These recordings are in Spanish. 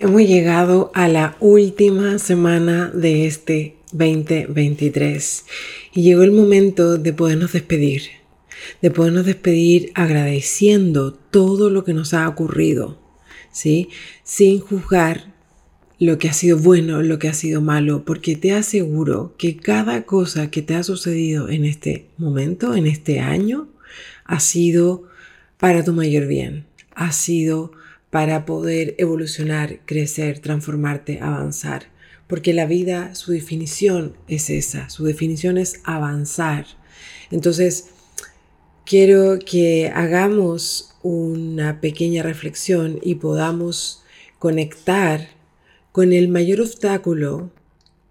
Hemos llegado a la última semana de este 2023 y llegó el momento de podernos despedir, de podernos despedir agradeciendo todo lo que nos ha ocurrido, ¿sí? Sin juzgar lo que ha sido bueno, lo que ha sido malo, porque te aseguro que cada cosa que te ha sucedido en este momento, en este año, ha sido para tu mayor bien, ha sido para poder evolucionar, crecer, transformarte, avanzar. Porque la vida, su definición es esa, su definición es avanzar. Entonces, quiero que hagamos una pequeña reflexión y podamos conectar con el mayor obstáculo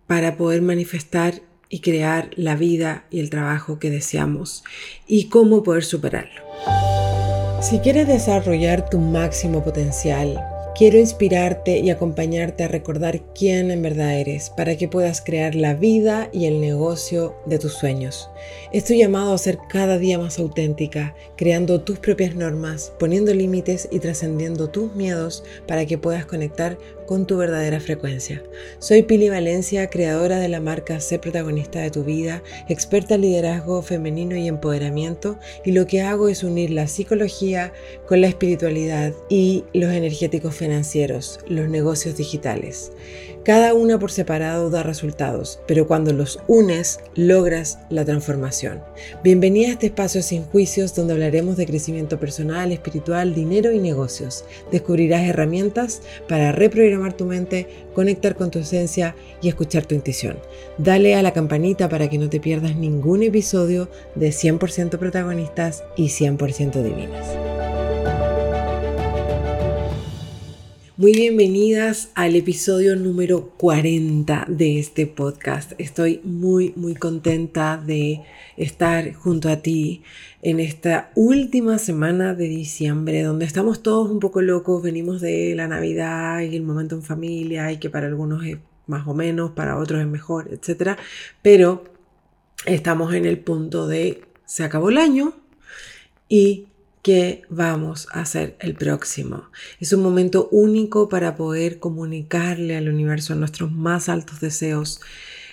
para poder manifestar y crear la vida y el trabajo que deseamos y cómo poder superarlo. Si quieres desarrollar tu máximo potencial, quiero inspirarte y acompañarte a recordar quién en verdad eres para que puedas crear la vida y el negocio de tus sueños. Estoy llamado a ser cada día más auténtica, creando tus propias normas, poniendo límites y trascendiendo tus miedos para que puedas conectar con tu verdadera frecuencia. Soy Pili Valencia, creadora de la marca Sé protagonista de tu vida, experta en liderazgo femenino y empoderamiento, y lo que hago es unir la psicología con la espiritualidad y los energéticos financieros, los negocios digitales. Cada una por separado da resultados, pero cuando los unes logras la transformación. Bienvenida a este espacio sin juicios donde hablaremos de crecimiento personal, espiritual, dinero y negocios. Descubrirás herramientas para reprogramar tu mente, conectar con tu esencia y escuchar tu intuición. Dale a la campanita para que no te pierdas ningún episodio de 100% protagonistas y 100% divinas. Muy bienvenidas al episodio número 40 de este podcast. Estoy muy, muy contenta de estar junto a ti en esta última semana de diciembre, donde estamos todos un poco locos, venimos de la Navidad y el momento en familia y que para algunos es más o menos, para otros es mejor, etc. Pero estamos en el punto de se acabó el año y vamos a hacer el próximo. Es un momento único para poder comunicarle al universo nuestros más altos deseos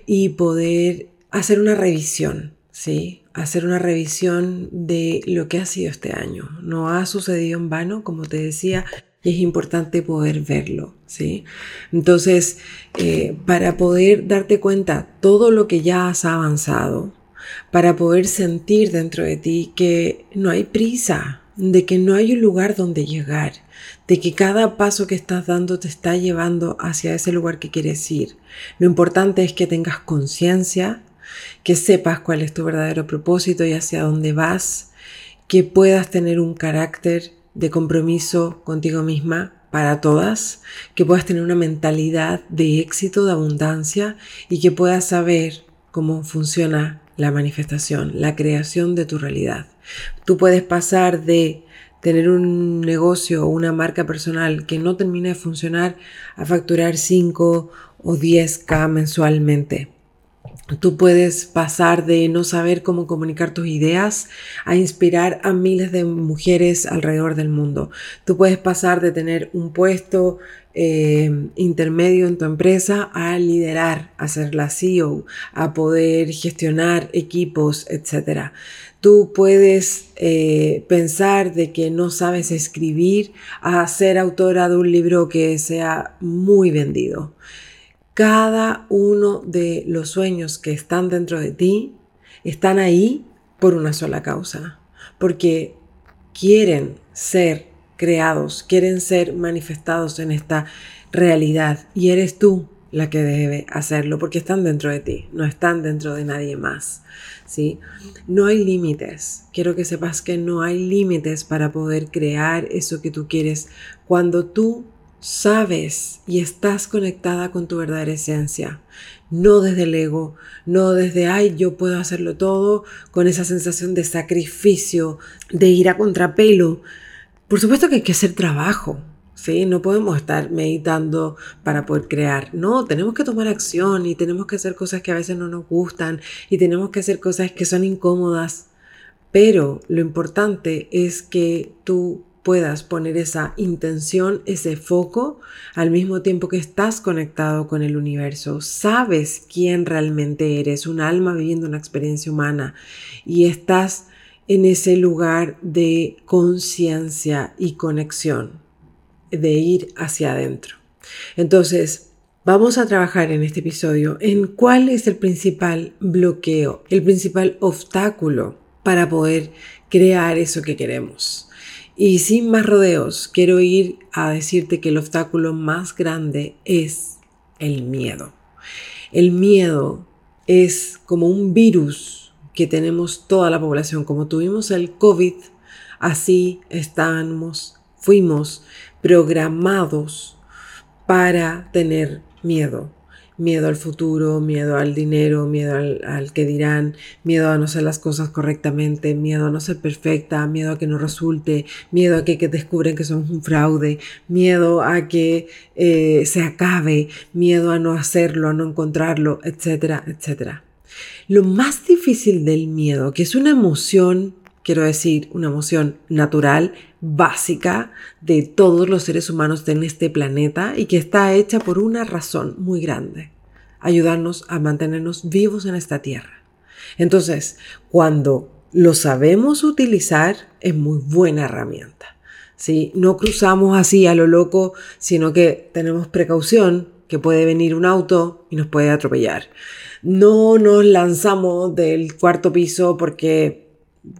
y poder hacer una revisión, ¿sí? Hacer una revisión de lo que ha sido este año. No ha sucedido en vano, como te decía, y es importante poder verlo, ¿sí? Entonces, eh, para poder darte cuenta todo lo que ya has avanzado, para poder sentir dentro de ti que no hay prisa, de que no hay un lugar donde llegar, de que cada paso que estás dando te está llevando hacia ese lugar que quieres ir. Lo importante es que tengas conciencia, que sepas cuál es tu verdadero propósito y hacia dónde vas, que puedas tener un carácter de compromiso contigo misma para todas, que puedas tener una mentalidad de éxito, de abundancia y que puedas saber cómo funciona la manifestación, la creación de tu realidad. Tú puedes pasar de tener un negocio o una marca personal que no termina de funcionar a facturar 5 o 10k mensualmente. Tú puedes pasar de no saber cómo comunicar tus ideas a inspirar a miles de mujeres alrededor del mundo. Tú puedes pasar de tener un puesto eh, intermedio en tu empresa a liderar, a ser la CEO, a poder gestionar equipos, etc. Tú puedes eh, pensar de que no sabes escribir a ser autora de un libro que sea muy vendido. Cada uno de los sueños que están dentro de ti están ahí por una sola causa, porque quieren ser quieren ser manifestados en esta realidad y eres tú la que debe hacerlo porque están dentro de ti, no están dentro de nadie más. ¿sí? No hay límites. Quiero que sepas que no hay límites para poder crear eso que tú quieres cuando tú sabes y estás conectada con tu verdadera esencia, no desde el ego, no desde, ay, yo puedo hacerlo todo, con esa sensación de sacrificio, de ir a contrapelo. Por supuesto que hay que hacer trabajo, ¿sí? No podemos estar meditando para poder crear. No, tenemos que tomar acción y tenemos que hacer cosas que a veces no nos gustan y tenemos que hacer cosas que son incómodas. Pero lo importante es que tú puedas poner esa intención, ese foco, al mismo tiempo que estás conectado con el universo. Sabes quién realmente eres, un alma viviendo una experiencia humana y estás en ese lugar de conciencia y conexión, de ir hacia adentro. Entonces, vamos a trabajar en este episodio en cuál es el principal bloqueo, el principal obstáculo para poder crear eso que queremos. Y sin más rodeos, quiero ir a decirte que el obstáculo más grande es el miedo. El miedo es como un virus que tenemos toda la población. Como tuvimos el COVID, así estamos, fuimos programados para tener miedo miedo al futuro, miedo al dinero, miedo al, que dirán, miedo a no hacer las cosas correctamente, miedo a no ser perfecta, miedo a que no resulte, miedo a que, descubren que somos un fraude, miedo a que eh, se acabe, miedo a no hacerlo, a no encontrarlo, etcétera, etcétera. Lo más difícil del miedo, que es una emoción quiero decir, una emoción natural, básica de todos los seres humanos en este planeta y que está hecha por una razón muy grande, ayudarnos a mantenernos vivos en esta tierra. Entonces, cuando lo sabemos utilizar, es muy buena herramienta. ¿sí? No cruzamos así a lo loco, sino que tenemos precaución que puede venir un auto y nos puede atropellar. No nos lanzamos del cuarto piso porque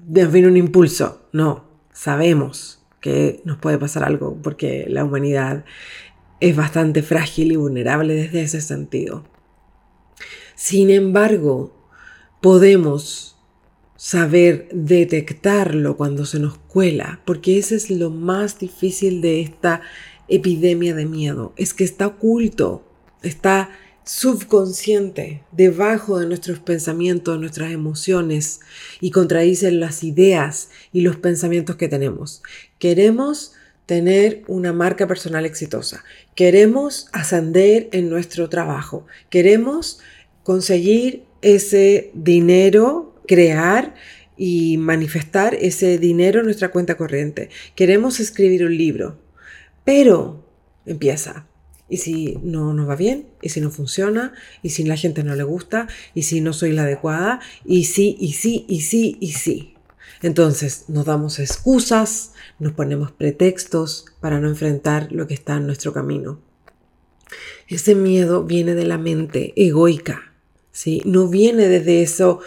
nos viene un impulso. No, sabemos que nos puede pasar algo porque la humanidad es bastante frágil y vulnerable desde ese sentido. Sin embargo, podemos saber detectarlo cuando se nos cuela, porque ese es lo más difícil de esta epidemia de miedo, es que está oculto, está subconsciente, debajo de nuestros pensamientos, nuestras emociones y contradicen las ideas y los pensamientos que tenemos. Queremos tener una marca personal exitosa. Queremos ascender en nuestro trabajo. Queremos conseguir ese dinero, crear y manifestar ese dinero en nuestra cuenta corriente. Queremos escribir un libro. Pero empieza y si no nos va bien, y si no funciona, y si la gente no le gusta, y si no soy la adecuada, y sí, y sí, y sí, y sí. Entonces nos damos excusas, nos ponemos pretextos para no enfrentar lo que está en nuestro camino. Ese miedo viene de la mente egoica, ¿sí? No viene desde eso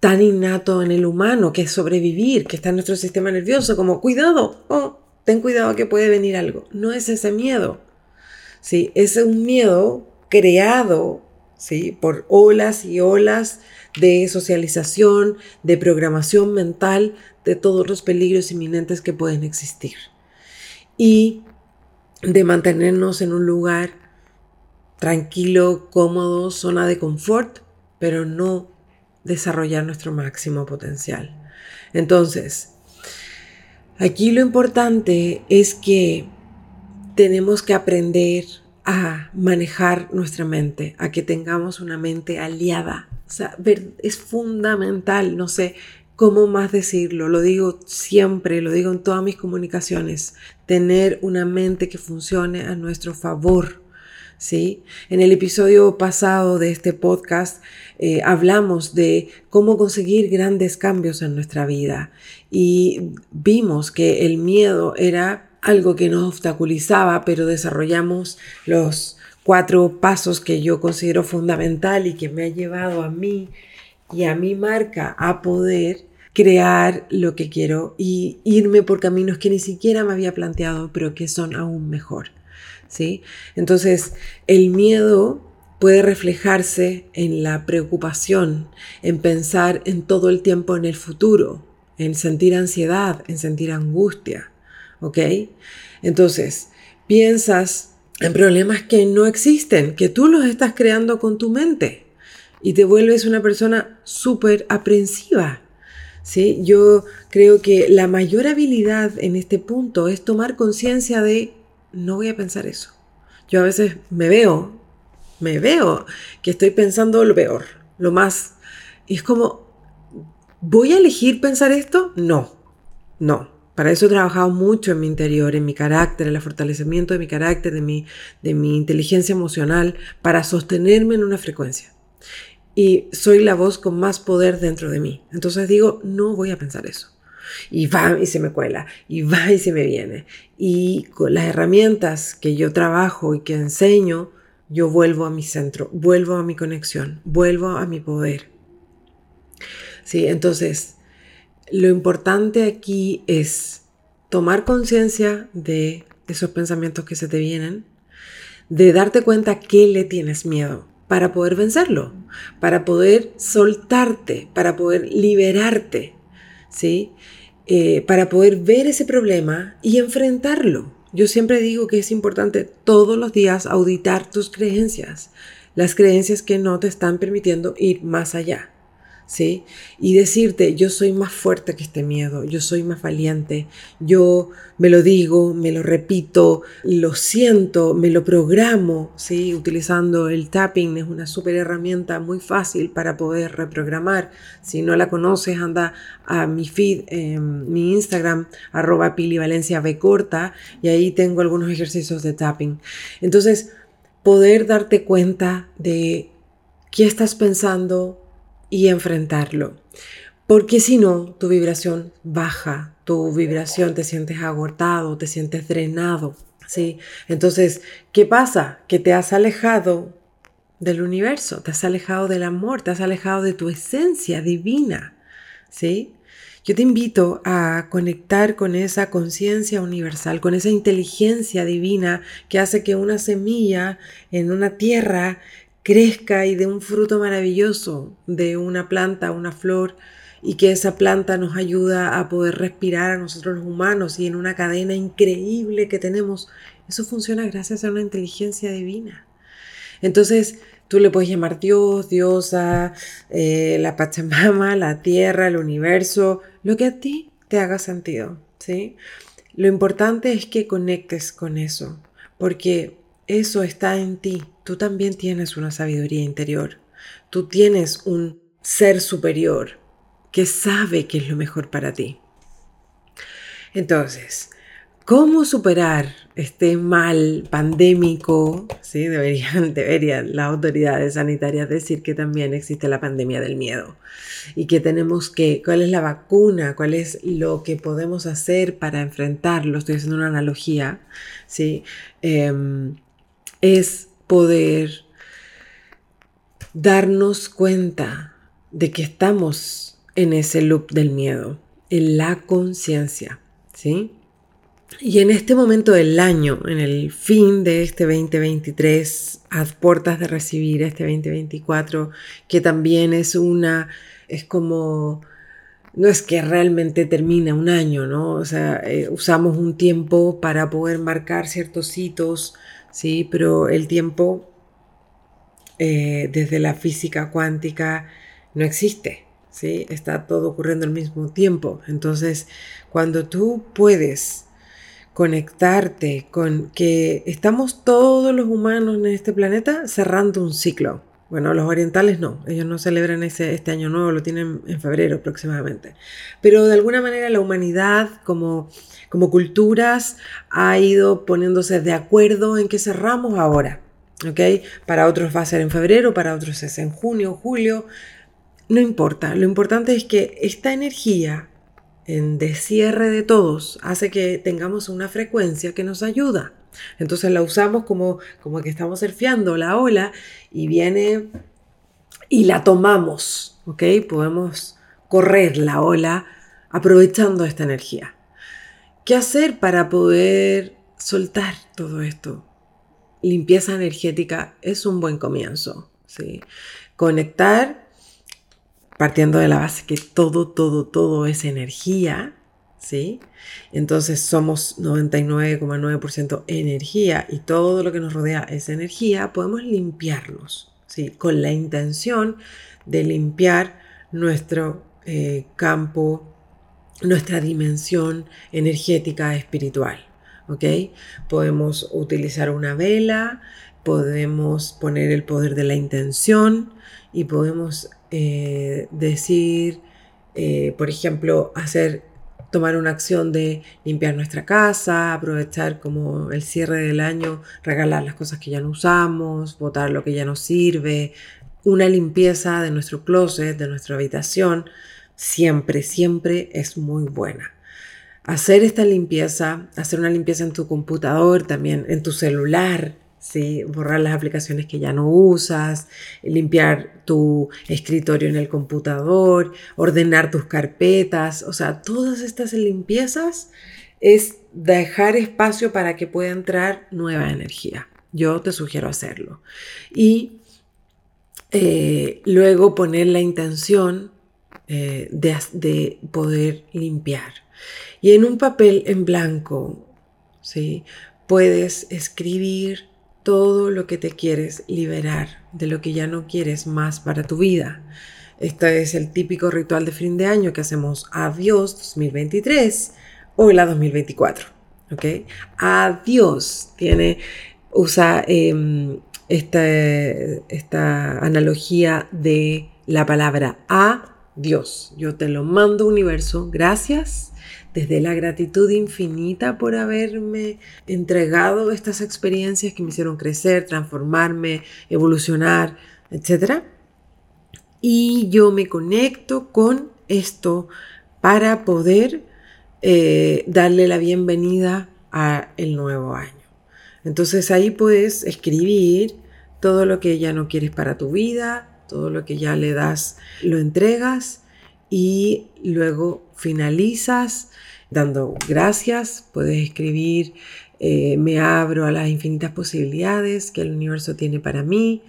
tan innato en el humano que es sobrevivir, que está en nuestro sistema nervioso, como cuidado, oh, ten cuidado que puede venir algo. No es ese miedo. ¿sí? Es un miedo creado ¿sí? por olas y olas de socialización, de programación mental, de todos los peligros inminentes que pueden existir. Y de mantenernos en un lugar tranquilo, cómodo, zona de confort, pero no desarrollar nuestro máximo potencial. Entonces, aquí lo importante es que tenemos que aprender a manejar nuestra mente, a que tengamos una mente aliada. O sea, es fundamental, no sé cómo más decirlo, lo digo siempre, lo digo en todas mis comunicaciones, tener una mente que funcione a nuestro favor. ¿Sí? En el episodio pasado de este podcast eh, hablamos de cómo conseguir grandes cambios en nuestra vida y vimos que el miedo era algo que nos obstaculizaba, pero desarrollamos los cuatro pasos que yo considero fundamental y que me ha llevado a mí y a mi marca a poder crear lo que quiero y irme por caminos que ni siquiera me había planteado, pero que son aún mejor. ¿sí? Entonces, el miedo puede reflejarse en la preocupación, en pensar en todo el tiempo en el futuro, en sentir ansiedad, en sentir angustia. ¿ok? Entonces, piensas en problemas que no existen, que tú los estás creando con tu mente y te vuelves una persona súper aprensiva. ¿sí? Yo creo que la mayor habilidad en este punto es tomar conciencia de no voy a pensar eso. Yo a veces me veo, me veo que estoy pensando lo peor, lo más. Y es como, ¿voy a elegir pensar esto? No, no Para eso he trabajado mucho en mi interior, en mi carácter, en el fortalecimiento de mi carácter, de mi, de mi inteligencia emocional, para sostenerme en una frecuencia. Y soy la voz con más poder dentro de mí. Entonces digo, no voy a pensar eso. Y va y se me cuela, y va y se me viene. Y con las herramientas que yo trabajo y que enseño, yo vuelvo a mi centro, vuelvo a mi conexión, vuelvo a mi poder. Sí, entonces lo importante aquí es tomar conciencia de esos pensamientos que se te vienen, de darte cuenta que le tienes miedo para poder vencerlo, para poder soltarte, para poder liberarte, ¿sí? Eh, para poder ver ese problema y enfrentarlo. Yo siempre digo que es importante todos los días auditar tus creencias, las creencias que no te están permitiendo ir más allá. ¿Sí? Y decirte, yo soy más fuerte que este miedo, yo soy más valiente, yo me lo digo, me lo repito, lo siento, me lo programo, ¿sí? Utilizando el tapping es una súper herramienta muy fácil para poder reprogramar. Si no la conoces, anda a mi feed, mi Instagram, arroba pilivalencia corta, y ahí tengo algunos ejercicios de tapping. Entonces, poder darte cuenta de qué estás pensando, y enfrentarlo. Porque si no, tu vibración baja, tu vibración te sientes agotado, te sientes drenado, ¿sí? Entonces, ¿qué pasa? Que te has alejado del universo, te has alejado del amor, te has alejado de tu esencia divina, ¿sí? Yo te invito a conectar con esa conciencia universal, con esa inteligencia divina que hace que una semilla en una tierra crezca y de un fruto maravilloso, de una planta, una flor, y que esa planta nos ayuda a poder respirar a nosotros los humanos y en una cadena increíble que tenemos. Eso funciona gracias a una inteligencia divina. Entonces, tú le puedes llamar Dios, diosa, eh, la Pachamama, la tierra, el universo, lo que a ti te haga sentido, ¿sí? Lo importante es que conectes con eso, porque eso está en ti. Tú también tienes una sabiduría interior. Tú tienes un ser superior que sabe qué es lo mejor para ti. Entonces, ¿cómo superar este mal pandémico? ¿Sí? Deberían, deberían las autoridades sanitarias decir que también existe la pandemia del miedo y que tenemos que, ¿cuál es la vacuna? ¿Cuál es lo que podemos hacer para enfrentarlo? Estoy haciendo una analogía, ¿sí? Em, es poder darnos cuenta de que estamos en ese loop del miedo, en la conciencia, ¿sí? Y en este momento del año, en el fin de este 2023, a puertas de recibir este 2024, que también es una, es como, no es que realmente termina un año, ¿no? O sea, eh, usamos un tiempo para poder marcar ciertos hitos, ¿sí? Pero el tiempo eh, desde la física cuántica no existe, ¿sí? Está todo ocurriendo al mismo tiempo. Entonces, cuando tú puedes conectarte con que estamos todos los humanos en este planeta cerrando un ciclo. Bueno, los orientales no, ellos no celebran ese, este año nuevo, lo tienen en febrero aproximadamente. Pero de alguna manera la humanidad como como culturas ha ido poniéndose de acuerdo en que cerramos ahora. ¿ok? Para otros va a ser en febrero, para otros es en junio, julio. No importa, lo importante es que esta energía en descierre de todos hace que tengamos una frecuencia que nos ayuda. Entonces la usamos como, como que estamos surfeando la ola y viene y la tomamos, ¿ok? Podemos correr la ola aprovechando esta energía. ¿Qué hacer para poder soltar todo esto? Limpieza energética es un buen comienzo. ¿sí? Conectar, partiendo de la base que todo, todo, todo es energía. ¿Sí? Entonces somos 99,9% energía y todo lo que nos rodea es energía. Podemos limpiarnos ¿sí? con la intención de limpiar nuestro eh, campo nuestra dimensión energética espiritual. ¿ok? Podemos utilizar una vela, podemos poner el poder de la intención y podemos eh, decir, eh, por ejemplo, hacer tomar una acción de limpiar nuestra casa, aprovechar como el cierre del año, regalar las cosas que ya no usamos, botar lo que ya no sirve, una limpieza de nuestro closet, de nuestra habitación, siempre, siempre es muy buena. Hacer esta limpieza, hacer una limpieza en tu computador, también en tu celular, borrar las aplicaciones que ya no usas, limpiar tu escritorio en el computador, ordenar tus carpetas, o sea, todas estas limpiezas es dejar espacio para que pueda entrar nueva energía. Yo te sugiero hacerlo. Y eh, luego poner la intención eh, de, de, poder limpiar. Y en un papel en blanco, ¿sí? puedes escribir todo lo que te quieres liberar, de lo que ya no quieres más para tu vida. Este es el típico ritual de fin de año que hacemos adiós 2023 o la 2024. ¿Ok? Adiós. Tiene, usa em, esta, esta analogía de la palabra a Dios. Yo te lo mando universo. Gracias desde la gratitud infinita por haberme entregado estas experiencias que me hicieron crecer, transformarme, evolucionar, etc. Y yo me conecto con esto para poder eh, darle la bienvenida a el nuevo año. Entonces ahí puedes escribir todo lo que ya no quieres para tu vida, todo lo que ya le das, lo entregas y luego finalizas dando gracias, puedes escribir, eh, me abro a las infinitas posibilidades que el universo tiene para mí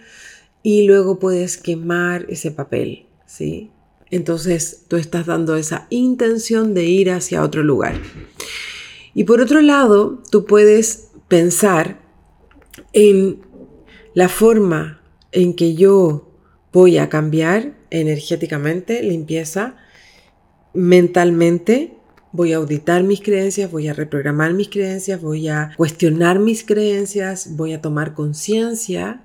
y luego puedes quemar ese papel, ¿sí? Entonces tú estás dando esa intención de ir hacia otro lugar. Y por otro lado, tú puedes pensar en la forma en que yo voy a cambiar energéticamente, limpieza, mentalmente, voy a auditar mis creencias, voy a reprogramar mis creencias, voy a cuestionar mis creencias, voy a tomar conciencia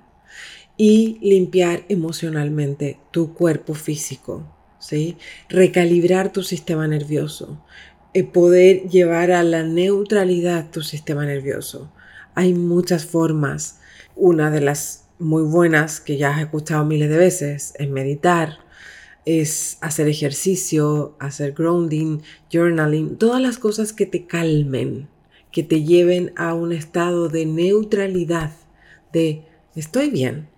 y limpiar emocionalmente tu cuerpo físico, ¿sí? Recalibrar tu sistema nervioso, eh, poder llevar a la neutralidad tu sistema nervioso. Hay muchas formas. Una de las muy buenas que ya has escuchado miles de veces es meditar, es hacer ejercicio, hacer grounding, journaling, todas las cosas que te calmen, que te lleven a un estado de neutralidad, de estoy bien,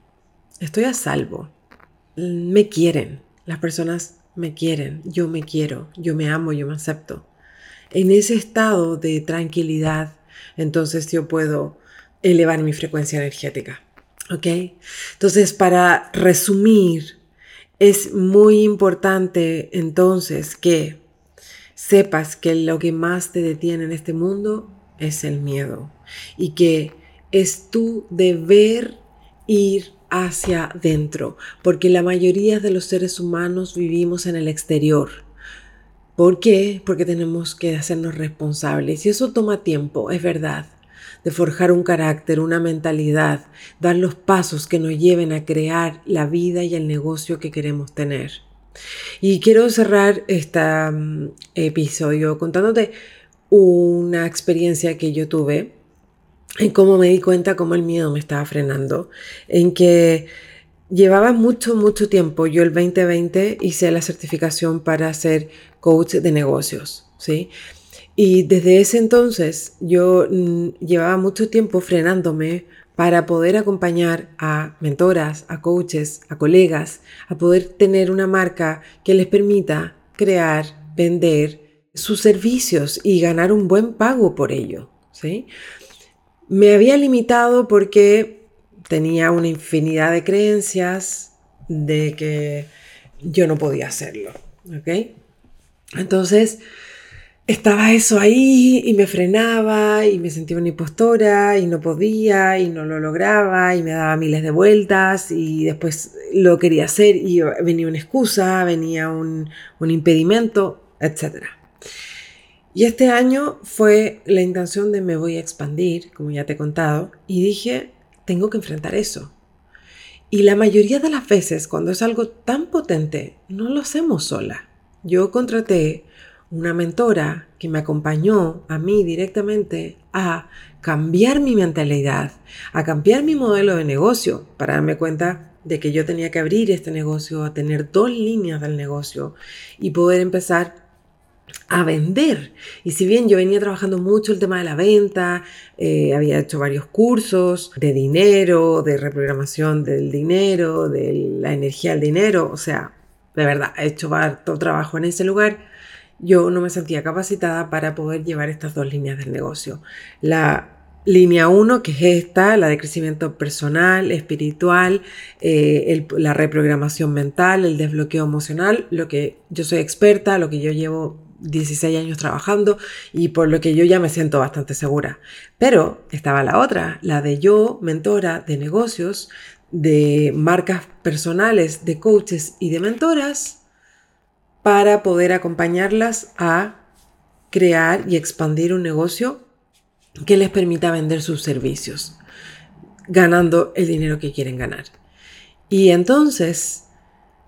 estoy a salvo, me quieren, las personas me quieren, yo me quiero, yo me amo, yo me acepto. En ese estado de tranquilidad, entonces yo puedo elevar mi frecuencia energética. ¿Ok? Entonces, para resumir, es muy importante entonces que sepas que lo que más te detiene en este mundo es el miedo y que es tu deber ir hacia adentro, porque la mayoría de los seres humanos vivimos en el exterior. ¿Por qué? Porque tenemos que hacernos responsables y eso toma tiempo, es verdad de forjar un carácter, una mentalidad, dar los pasos que nos lleven a crear la vida y el negocio que queremos tener. Y quiero cerrar este episodio contándote una experiencia que yo tuve en cómo me di cuenta cómo el miedo me estaba frenando, en que llevaba mucho, mucho tiempo, yo el 2020 hice la certificación para ser coach de negocios, ¿sí? Y desde ese entonces yo mm, llevaba mucho tiempo frenándome para poder acompañar a mentoras, a coaches, a colegas, a poder tener una marca que les permita crear, vender sus servicios y ganar un buen pago por ello. ¿sí? Me había limitado porque tenía una infinidad de creencias de que yo no podía hacerlo. ¿ok? Entonces, estaba eso ahí y me frenaba y me sentía una impostora y no podía y no lo lograba y me daba miles de vueltas y después lo quería hacer y venía una excusa, venía un, impedimento, etc. Y este año fue la intención de me voy a expandir, como ya te he contado, y dije, tengo que enfrentar eso. Y la mayoría de las veces, cuando es algo tan potente, no lo hacemos sola. Yo contraté una mentora que me acompañó a mí directamente a cambiar mi mentalidad, a cambiar mi modelo de negocio para darme cuenta de que yo tenía que abrir este negocio, a tener dos líneas del negocio y poder empezar a vender. Y si bien yo venía trabajando mucho el tema de la venta, eh, había hecho varios cursos de dinero, de reprogramación del dinero, de la energía del dinero, o sea, de verdad, he hecho todo trabajo en ese lugar, yo no me sentía capacitada para poder llevar estas dos líneas del negocio. La línea 1, que es esta, la de crecimiento personal, espiritual, eh, la reprogramación mental, el desbloqueo emocional, lo que yo soy experta, lo que yo llevo 16 años trabajando y por lo que yo ya me siento bastante segura. Pero estaba la otra, la de yo, mentora de negocios, de marcas personales, de coaches y de mentoras, para poder acompañarlas a crear y expandir un negocio que les permita vender sus servicios, ganando el dinero que quieren ganar. Y entonces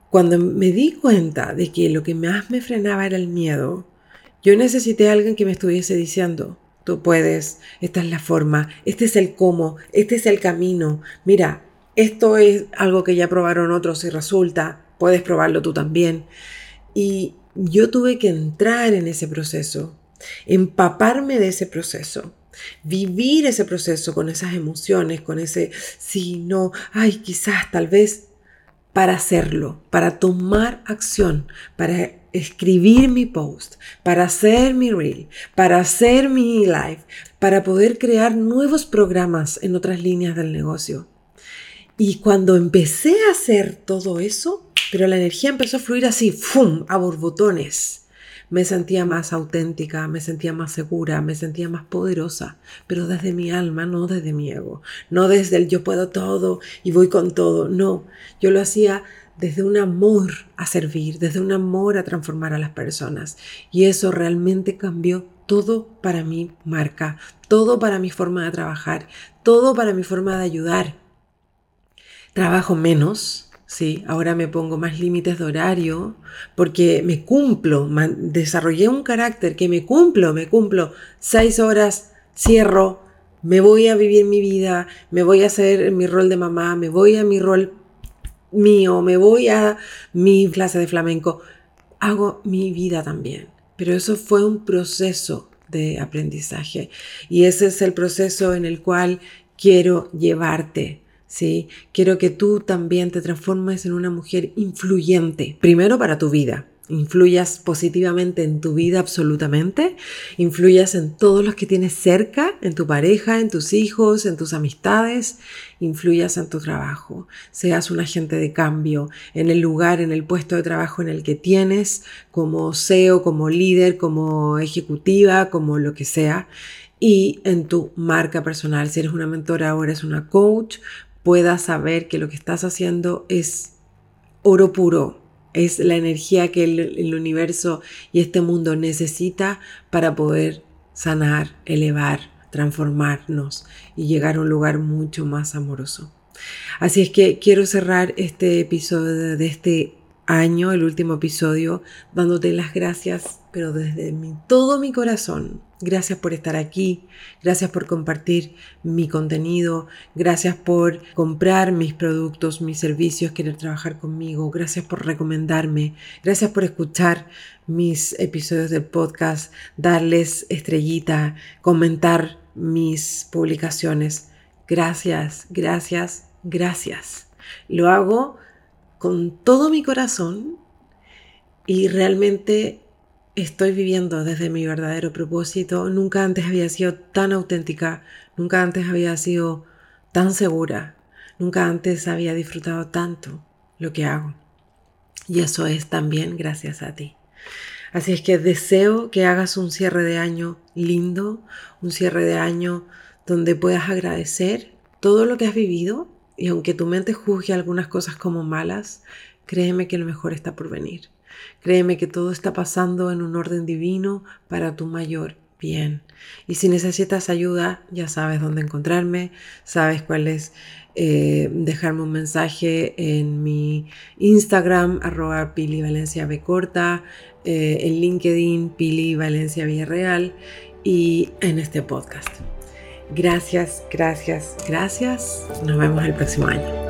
cuando me di cuenta de que lo que más me frenaba era el miedo, yo necesité a alguien que me estuviese diciendo, tú puedes, esta es la forma, este es el cómo, este es el camino, mira, esto es algo que ya probaron otros y resulta, puedes probarlo tú también. Y yo tuve que entrar en ese proceso, empaparme de ese proceso, vivir ese proceso con esas emociones, con ese sí, no, ay, quizás, tal vez, para hacerlo, para tomar acción, para escribir mi post, para hacer mi reel, para hacer mi live, para poder crear nuevos programas en otras líneas del negocio. Y cuando empecé a hacer todo eso, pero la energía empezó a fluir así, ¡fum!, a borbotones me sentía más auténtica, me sentía más segura, me sentía más poderosa, pero desde mi alma, no desde mi ego, no desde el yo puedo todo y voy con todo, no, yo lo hacía desde un amor a servir, desde un amor a transformar a las personas. Y eso realmente cambió todo para mi marca, todo para mi forma de trabajar, todo para mi forma de ayudar. Trabajo menos, Sí, ahora me pongo más límites de horario porque me cumplo, desarrollé un carácter que me cumplo, me cumplo. Seis horas, cierro, me voy a vivir mi vida, me voy a hacer mi rol de mamá, me voy a mi rol mío, me voy a mi clase de flamenco, hago mi vida también. Pero eso fue un proceso de aprendizaje y ese es el proceso en el cual quiero llevarte ¿sí? Quiero que tú también te transformes en una mujer influyente, primero para tu vida, influyas positivamente en tu vida absolutamente, influyas en todos los que tienes cerca, en tu pareja, en tus hijos, en tus amistades, influyas en tu trabajo, seas un agente de cambio en el lugar, en el puesto de trabajo en el que tienes, como CEO, como líder, como ejecutiva, como lo que sea. Y en tu marca personal, si eres una mentora o eres una coach, puedas saber que lo que estás haciendo es oro puro, es la energía que el, universo y este mundo necesita para poder sanar, elevar, transformarnos y llegar a un lugar mucho más amoroso. Así es que quiero cerrar este episodio de este año, el último episodio, dándote las gracias, pero desde todo mi corazón. Gracias por estar aquí, gracias por compartir mi contenido, gracias por comprar mis productos, mis servicios, querer trabajar conmigo, gracias por recomendarme, gracias por escuchar mis episodios del podcast, darles estrellita, comentar mis publicaciones. Gracias, gracias, gracias. Lo hago con todo mi corazón y realmente estoy viviendo desde mi verdadero propósito. Nunca antes había sido tan auténtica, nunca antes había sido tan segura, nunca antes había disfrutado tanto lo que hago. Y eso es también gracias a ti. Así es que deseo que hagas un cierre de año lindo, un cierre de año donde puedas agradecer todo lo que has vivido y aunque tu mente juzgue algunas cosas como malas, créeme que lo mejor está por venir. Créeme que todo está pasando en un orden divino para tu mayor bien. Y si necesitas ayuda, ya sabes dónde encontrarme, sabes cuál es eh, dejarme un mensaje en mi Instagram, arroba Pili Valencia B corta, eh, en LinkedIn, Pili Valencia Villarreal y en este podcast. Gracias, gracias, gracias. Nos vemos el próximo año.